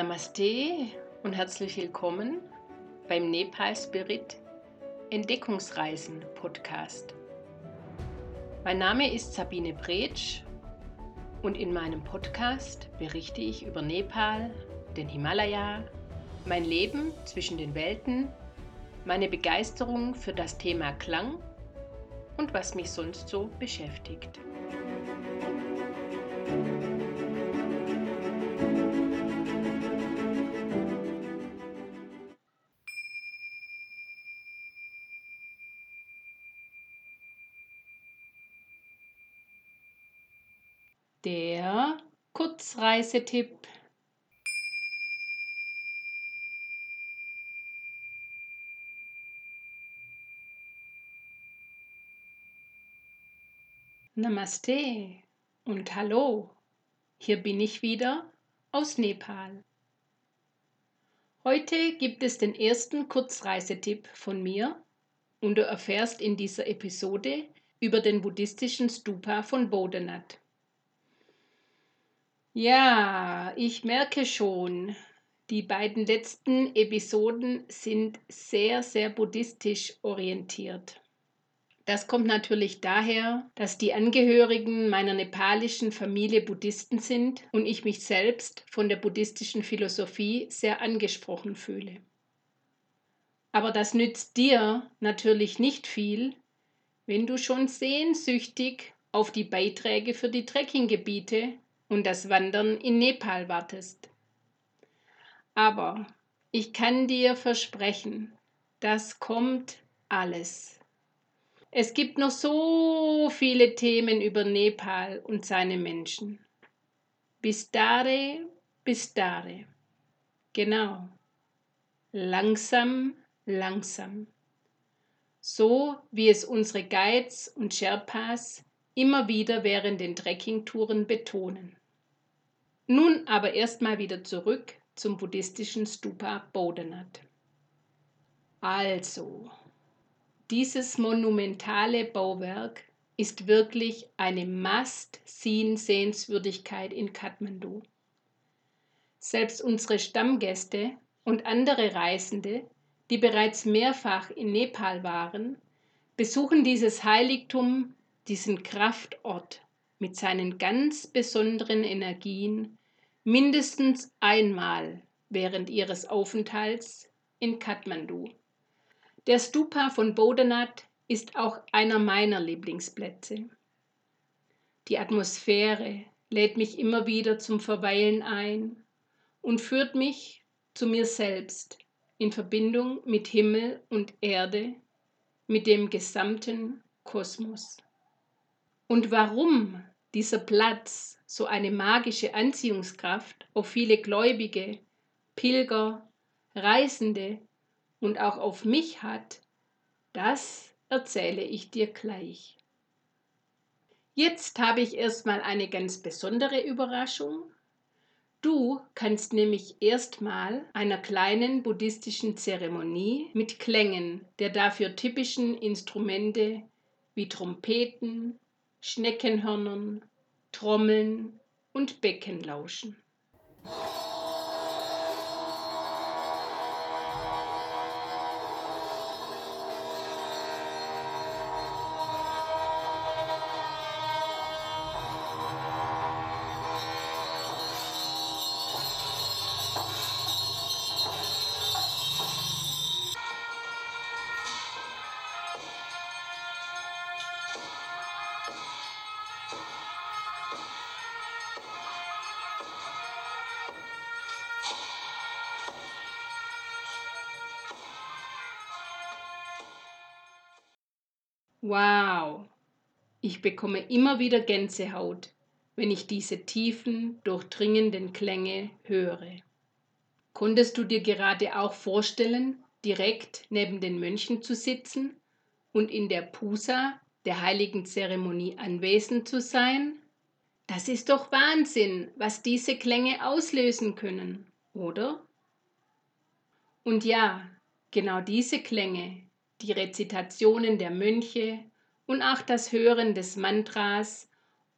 Namaste und herzlich willkommen beim Nepal Spirit Entdeckungsreisen Podcast. Mein Name ist Sabine Bretsch und in meinem Podcast berichte ich über Nepal, den Himalaya, mein Leben zwischen den Welten, meine Begeisterung für das Thema Klang und was mich sonst so beschäftigt. Kurzreisetipp. Namaste und Hallo, hier bin ich wieder aus Nepal. Heute gibt es den ersten Kurzreisetipp von mir und du erfährst in dieser Episode über den buddhistischen Stupa von Bodhanath. Ja, ich merke schon, die beiden letzten Episoden sind sehr, sehr buddhistisch orientiert. Das kommt natürlich daher, dass die Angehörigen meiner nepalischen Familie Buddhisten sind und ich mich selbst von der buddhistischen Philosophie sehr angesprochen fühle. Aber das nützt dir natürlich nicht viel, wenn du schon sehnsüchtig auf die Beiträge für die Trekkinggebiete und das Wandern in Nepal wartest. Aber ich kann dir versprechen, das kommt alles. Es gibt noch so viele Themen über Nepal und seine Menschen. Bistare, Bistare. Genau. Langsam, langsam. So wie es unsere Guides und Sherpas immer wieder während den Trekkingtouren betonen. Nun aber erstmal wieder zurück zum buddhistischen Stupa Bodhanath. Also, dieses monumentale Bauwerk ist wirklich eine Must-Seen-Sehenswürdigkeit in Kathmandu. Selbst unsere Stammgäste und andere Reisende, die bereits mehrfach in Nepal waren, besuchen dieses Heiligtum, diesen Kraftort mit seinen ganz besonderen Energien mindestens einmal während ihres Aufenthalts in Kathmandu. Der Stupa von Bodhanath ist auch einer meiner Lieblingsplätze. Die Atmosphäre lädt mich immer wieder zum Verweilen ein und führt mich zu mir selbst in Verbindung mit Himmel und Erde, mit dem gesamten Kosmos. Und warum dieser Platz so eine magische Anziehungskraft auf viele Gläubige, Pilger, Reisende und auch auf mich hat, das erzähle ich dir gleich. Jetzt habe ich erstmal eine ganz besondere Überraschung. Du kannst nämlich erstmal einer kleinen buddhistischen Zeremonie mit Klängen der dafür typischen Instrumente wie Trompeten, Schneckenhörnern, Trommeln und Becken lauschen. Wow, ich bekomme immer wieder Gänsehaut, wenn ich diese tiefen, durchdringenden Klänge höre. Konntest du dir gerade auch vorstellen, direkt neben den Mönchen zu sitzen und in der Pusa, der heiligen Zeremonie, anwesend zu sein? Das ist doch Wahnsinn, was diese Klänge auslösen können, oder? Und ja, genau diese Klänge, die Rezitationen der Mönche und auch das Hören des Mantras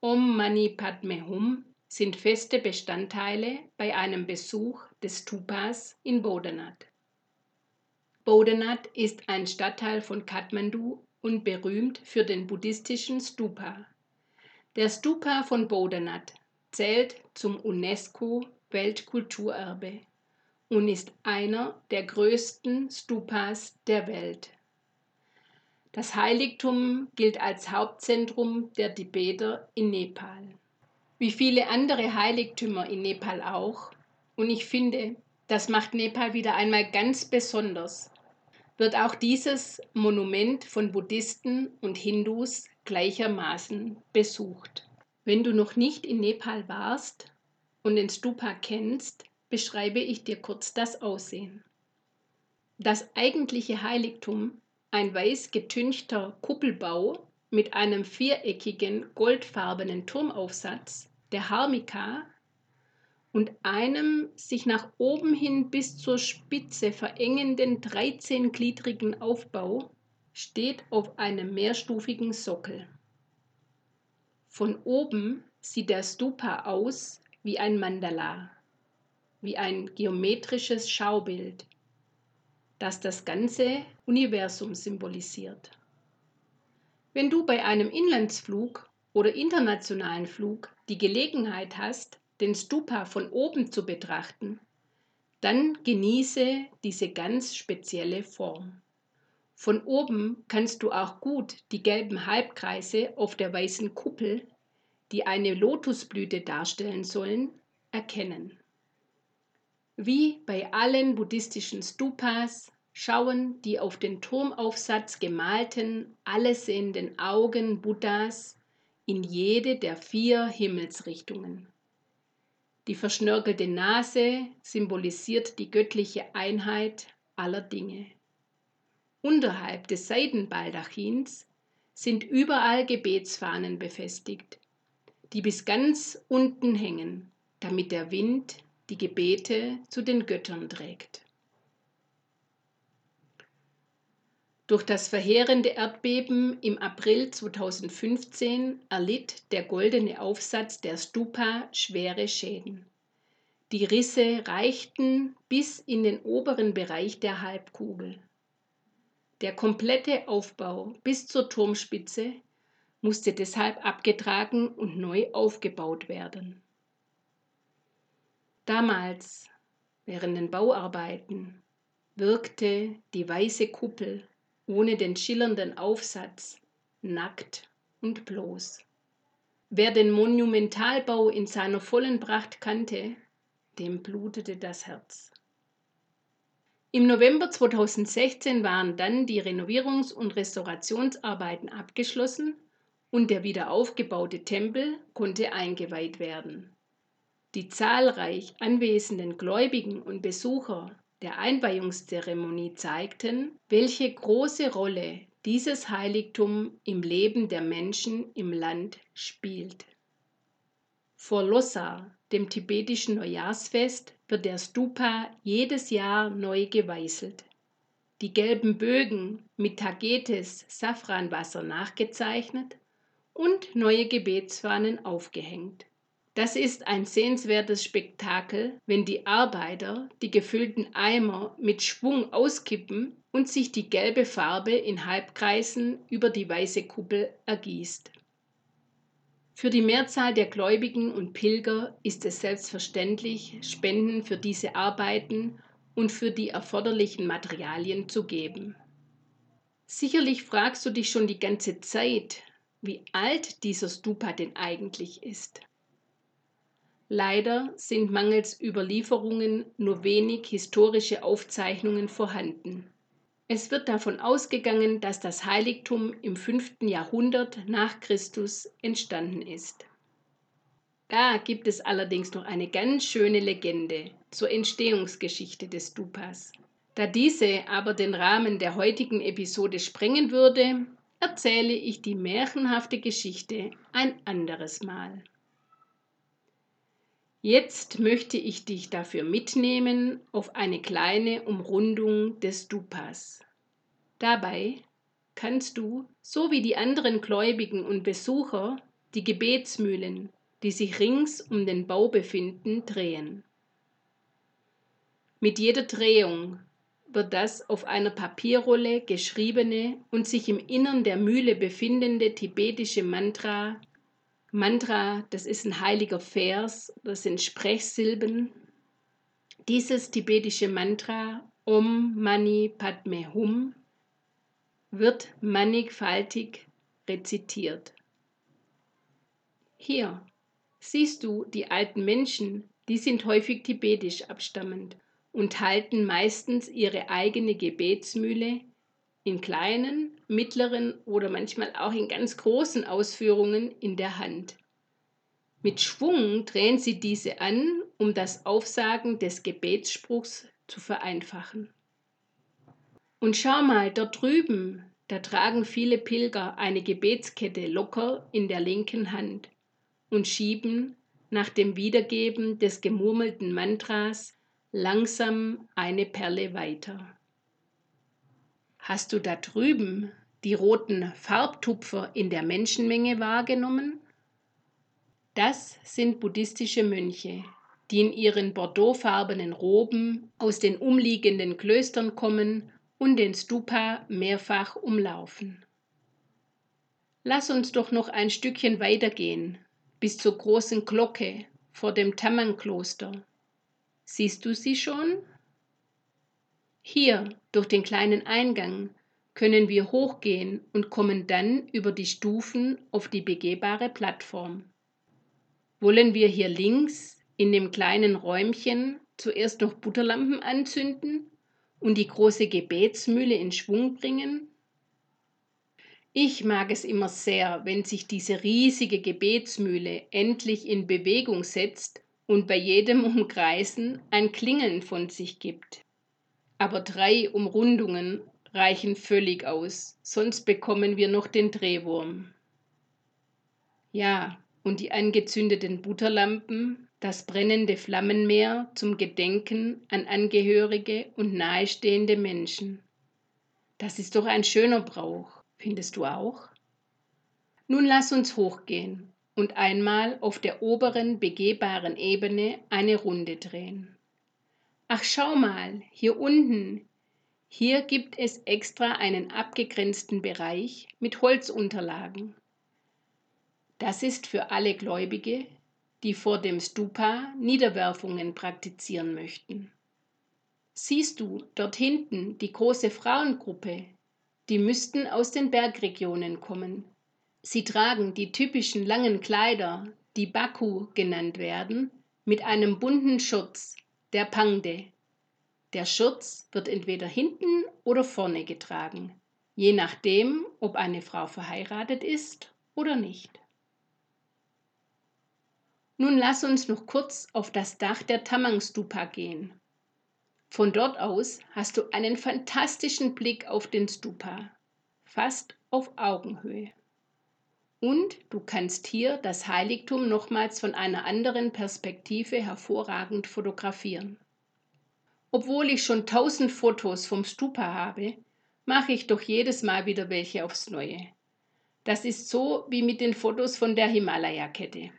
Om Mani Padme Hum sind feste Bestandteile bei einem Besuch des Stupas in Bodenat. Bodenat ist ein Stadtteil von Kathmandu und berühmt für den buddhistischen Stupa. Der Stupa von Bodenat zählt zum UNESCO Weltkulturerbe und ist einer der größten Stupas der Welt. Das Heiligtum gilt als Hauptzentrum der Tibeter in Nepal. Wie viele andere Heiligtümer in Nepal auch, und ich finde, das macht Nepal wieder einmal ganz besonders, wird auch dieses Monument von Buddhisten und Hindus gleichermaßen besucht. Wenn du noch nicht in Nepal warst und den Stupa kennst, beschreibe ich dir kurz das Aussehen. Das eigentliche Heiligtum, ein weiß getünchter Kuppelbau mit einem viereckigen goldfarbenen Turmaufsatz, der Harmika, und einem sich nach oben hin bis zur Spitze verengenden 13-gliedrigen Aufbau, steht auf einem mehrstufigen Sockel. Von oben sieht der Stupa aus wie ein Mandala wie ein geometrisches Schaubild, das das ganze Universum symbolisiert. Wenn du bei einem Inlandsflug oder internationalen Flug die Gelegenheit hast, den Stupa von oben zu betrachten, dann genieße diese ganz spezielle Form. Von oben kannst du auch gut die gelben Halbkreise auf der weißen Kuppel, die eine Lotusblüte darstellen sollen, erkennen. Wie bei allen buddhistischen Stupas schauen die auf den Turmaufsatz gemalten, allesehenden Augen Buddhas in jede der vier Himmelsrichtungen. Die verschnörkelte Nase symbolisiert die göttliche Einheit aller Dinge. Unterhalb des Seidenbaldachins sind überall Gebetsfahnen befestigt, die bis ganz unten hängen, damit der Wind die Gebete zu den Göttern trägt. Durch das verheerende Erdbeben im April 2015 erlitt der goldene Aufsatz der Stupa schwere Schäden. Die Risse reichten bis in den oberen Bereich der Halbkugel. Der komplette Aufbau bis zur Turmspitze musste deshalb abgetragen und neu aufgebaut werden. Damals, während den Bauarbeiten, wirkte die weiße Kuppel ohne den schillernden Aufsatz nackt und bloß. Wer den Monumentalbau in seiner vollen Pracht kannte, dem blutete das Herz. Im November 2016 waren dann die Renovierungs- und Restaurationsarbeiten abgeschlossen und der wiederaufgebaute Tempel konnte eingeweiht werden. Die zahlreich anwesenden Gläubigen und Besucher der Einweihungszeremonie zeigten, welche große Rolle dieses Heiligtum im Leben der Menschen im Land spielt. Vor Losar, dem tibetischen Neujahrsfest, wird der Stupa jedes Jahr neu geweißelt. Die gelben Bögen mit Tagetes Safranwasser nachgezeichnet und neue Gebetsfahnen aufgehängt. Das ist ein sehenswertes Spektakel, wenn die Arbeiter die gefüllten Eimer mit Schwung auskippen und sich die gelbe Farbe in Halbkreisen über die weiße Kuppel ergießt. Für die Mehrzahl der Gläubigen und Pilger ist es selbstverständlich, Spenden für diese Arbeiten und für die erforderlichen Materialien zu geben. Sicherlich fragst du dich schon die ganze Zeit, wie alt dieser Stupa denn eigentlich ist. Leider sind mangels Überlieferungen nur wenig historische Aufzeichnungen vorhanden. Es wird davon ausgegangen, dass das Heiligtum im 5. Jahrhundert nach Christus entstanden ist. Da gibt es allerdings noch eine ganz schöne Legende zur Entstehungsgeschichte des Stupas. Da diese aber den Rahmen der heutigen Episode sprengen würde, erzähle ich die märchenhafte Geschichte ein anderes Mal. Jetzt möchte ich dich dafür mitnehmen auf eine kleine Umrundung des Stupas. Dabei kannst du, so wie die anderen Gläubigen und Besucher, die Gebetsmühlen, die sich rings um den Bau befinden, drehen. Mit jeder Drehung wird das auf einer Papierrolle geschriebene und sich im Innern der Mühle befindende tibetische Mantra Mantra, das ist ein heiliger Vers, das sind Sprechsilben. Dieses tibetische Mantra Om Mani Padme Hum wird mannigfaltig rezitiert. Hier siehst du die alten Menschen, die sind häufig tibetisch abstammend und halten meistens ihre eigene Gebetsmühle in kleinen, mittleren oder manchmal auch in ganz großen Ausführungen in der Hand. Mit Schwung drehen sie diese an, um das Aufsagen des Gebetsspruchs zu vereinfachen. Und schau mal, dort drüben, da tragen viele Pilger eine Gebetskette locker in der linken Hand und schieben nach dem Wiedergeben des gemurmelten Mantras langsam eine Perle weiter. Hast du da drüben die roten Farbtupfer in der Menschenmenge wahrgenommen? Das sind buddhistische Mönche, die in ihren bordeauxfarbenen Roben aus den umliegenden Klöstern kommen und den Stupa mehrfach umlaufen. Lass uns doch noch ein Stückchen weitergehen, bis zur großen Glocke vor dem Tamang-Kloster. Siehst du sie schon? Hier, durch den kleinen Eingang, können wir hochgehen und kommen dann über die Stufen auf die begehbare Plattform. Wollen wir hier links in dem kleinen Räumchen zuerst noch Butterlampen anzünden und die große Gebetsmühle in Schwung bringen? Ich mag es immer sehr, wenn sich diese riesige Gebetsmühle endlich in Bewegung setzt und bei jedem Umkreisen ein Klingeln von sich gibt aber drei Umrundungen reichen völlig aus, sonst bekommen wir noch den Drehwurm. Ja, und die angezündeten Butterlampen, das brennende Flammenmeer zum Gedenken an Angehörige und nahestehende Menschen. Das ist doch ein schöner Brauch, findest du auch? Nun lass uns hochgehen und einmal auf der oberen begehbaren Ebene eine Runde drehen. Ach, schau mal, hier unten. Hier gibt es extra einen abgegrenzten Bereich mit Holzunterlagen. Das ist für alle Gläubige, die vor dem Stupa Niederwerfungen praktizieren möchten. Siehst du dort hinten die große Frauengruppe? Die müssten aus den Bergregionen kommen. Sie tragen die typischen langen Kleider, die Baku genannt werden, mit einem bunten Schurz, der Pangde. Der Schurz wird entweder hinten oder vorne getragen, je nachdem, ob eine Frau verheiratet ist oder nicht. Nun lass uns noch kurz auf das Dach der Tamang-Stupa gehen. Von dort aus hast du einen fantastischen Blick auf den Stupa, fast auf Augenhöhe. Und du kannst hier das Heiligtum nochmals von einer anderen Perspektive hervorragend fotografieren. Obwohl ich schon tausend Fotos vom Stupa habe, mache ich doch jedes Mal wieder welche aufs Neue. Das ist so wie mit den Fotos von der Himalaya-Kette.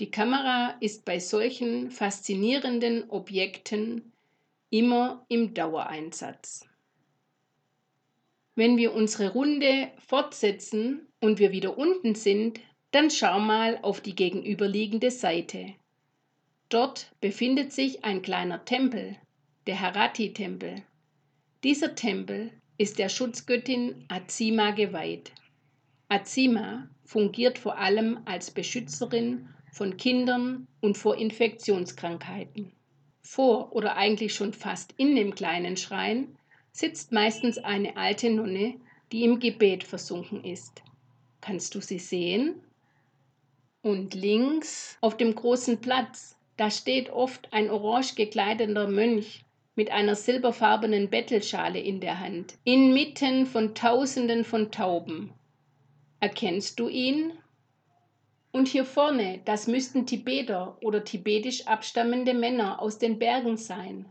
Die Kamera ist bei solchen faszinierenden Objekten immer im Dauereinsatz. Wenn wir unsere Runde fortsetzen und wir wieder unten sind, dann schau mal auf die gegenüberliegende Seite. Dort befindet sich ein kleiner Tempel, der Harati-Tempel. Dieser Tempel ist der Schutzgöttin Azima geweiht. Azima fungiert vor allem als Beschützerin von Kindern und vor Infektionskrankheiten. Vor oder eigentlich schon fast in dem kleinen Schrein sitzt meistens eine alte Nonne, die im Gebet versunken ist. Kannst du sie sehen? Und links auf dem großen Platz, da steht oft ein orange gekleideter Mönch mit einer silberfarbenen Bettelschale in der Hand, inmitten von Tausenden von Tauben. Erkennst du ihn? Und hier vorne, das müssten Tibeter oder tibetisch abstammende Männer aus den Bergen sein.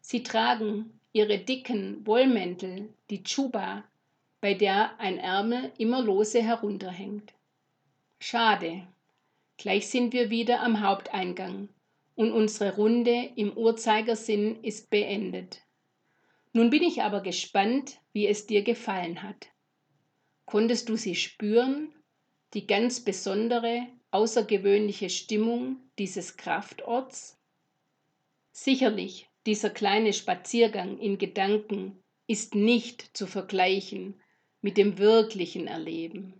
Sie tragen ihre dicken Wollmäntel, die Chuba, bei der ein Ärmel immer lose herunterhängt. Schade. Gleich sind wir wieder am Haupteingang und unsere Runde im Uhrzeigersinn ist beendet. Nun bin ich aber gespannt, wie es dir gefallen hat. Konntest du sie spüren, die ganz besondere, außergewöhnliche Stimmung dieses Kraftorts? Sicherlich, dieser kleine Spaziergang in Gedanken ist nicht zu vergleichen mit dem wirklichen Erleben.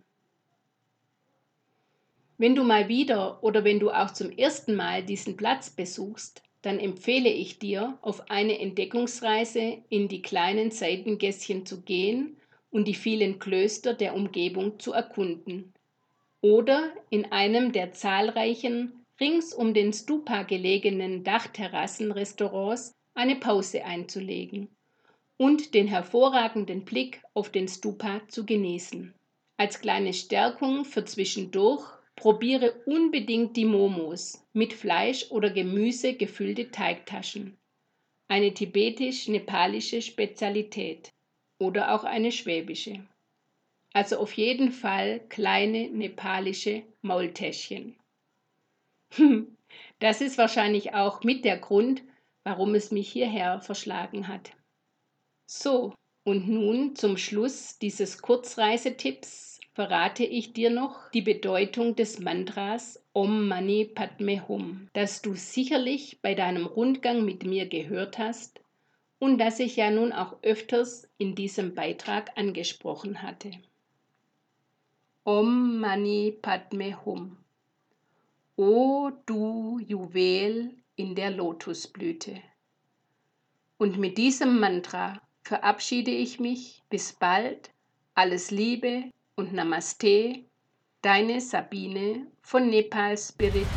Wenn du mal wieder oder wenn du auch zum ersten Mal diesen Platz besuchst, dann empfehle ich dir, auf eine Entdeckungsreise in die kleinen Seitengässchen zu gehen und die vielen Klöster der Umgebung zu erkunden. Oder in einem der zahlreichen rings um den Stupa gelegenen Dachterrassenrestaurants eine Pause einzulegen und den hervorragenden Blick auf den Stupa zu genießen. Als kleine Stärkung für zwischendurch probiere unbedingt die Momos mit Fleisch oder Gemüse gefüllte Teigtaschen. Eine tibetisch-nepalische Spezialität oder auch eine schwäbische. Also auf jeden Fall kleine nepalische Maultäschchen. Das ist wahrscheinlich auch mit der Grund, warum es mich hierher verschlagen hat. So, und nun zum Schluss dieses Kurzreisetipps verrate ich dir noch die Bedeutung des Mantras Om Mani Padme Hum, das du sicherlich bei deinem Rundgang mit mir gehört hast und das ich ja nun auch öfters in diesem Beitrag angesprochen hatte. Om Mani Padme Hum. O du Juwel in der Lotusblüte. Und mit diesem Mantra verabschiede ich mich. Bis bald. Alles Liebe und Namaste. Deine Sabine von Nepal Spirit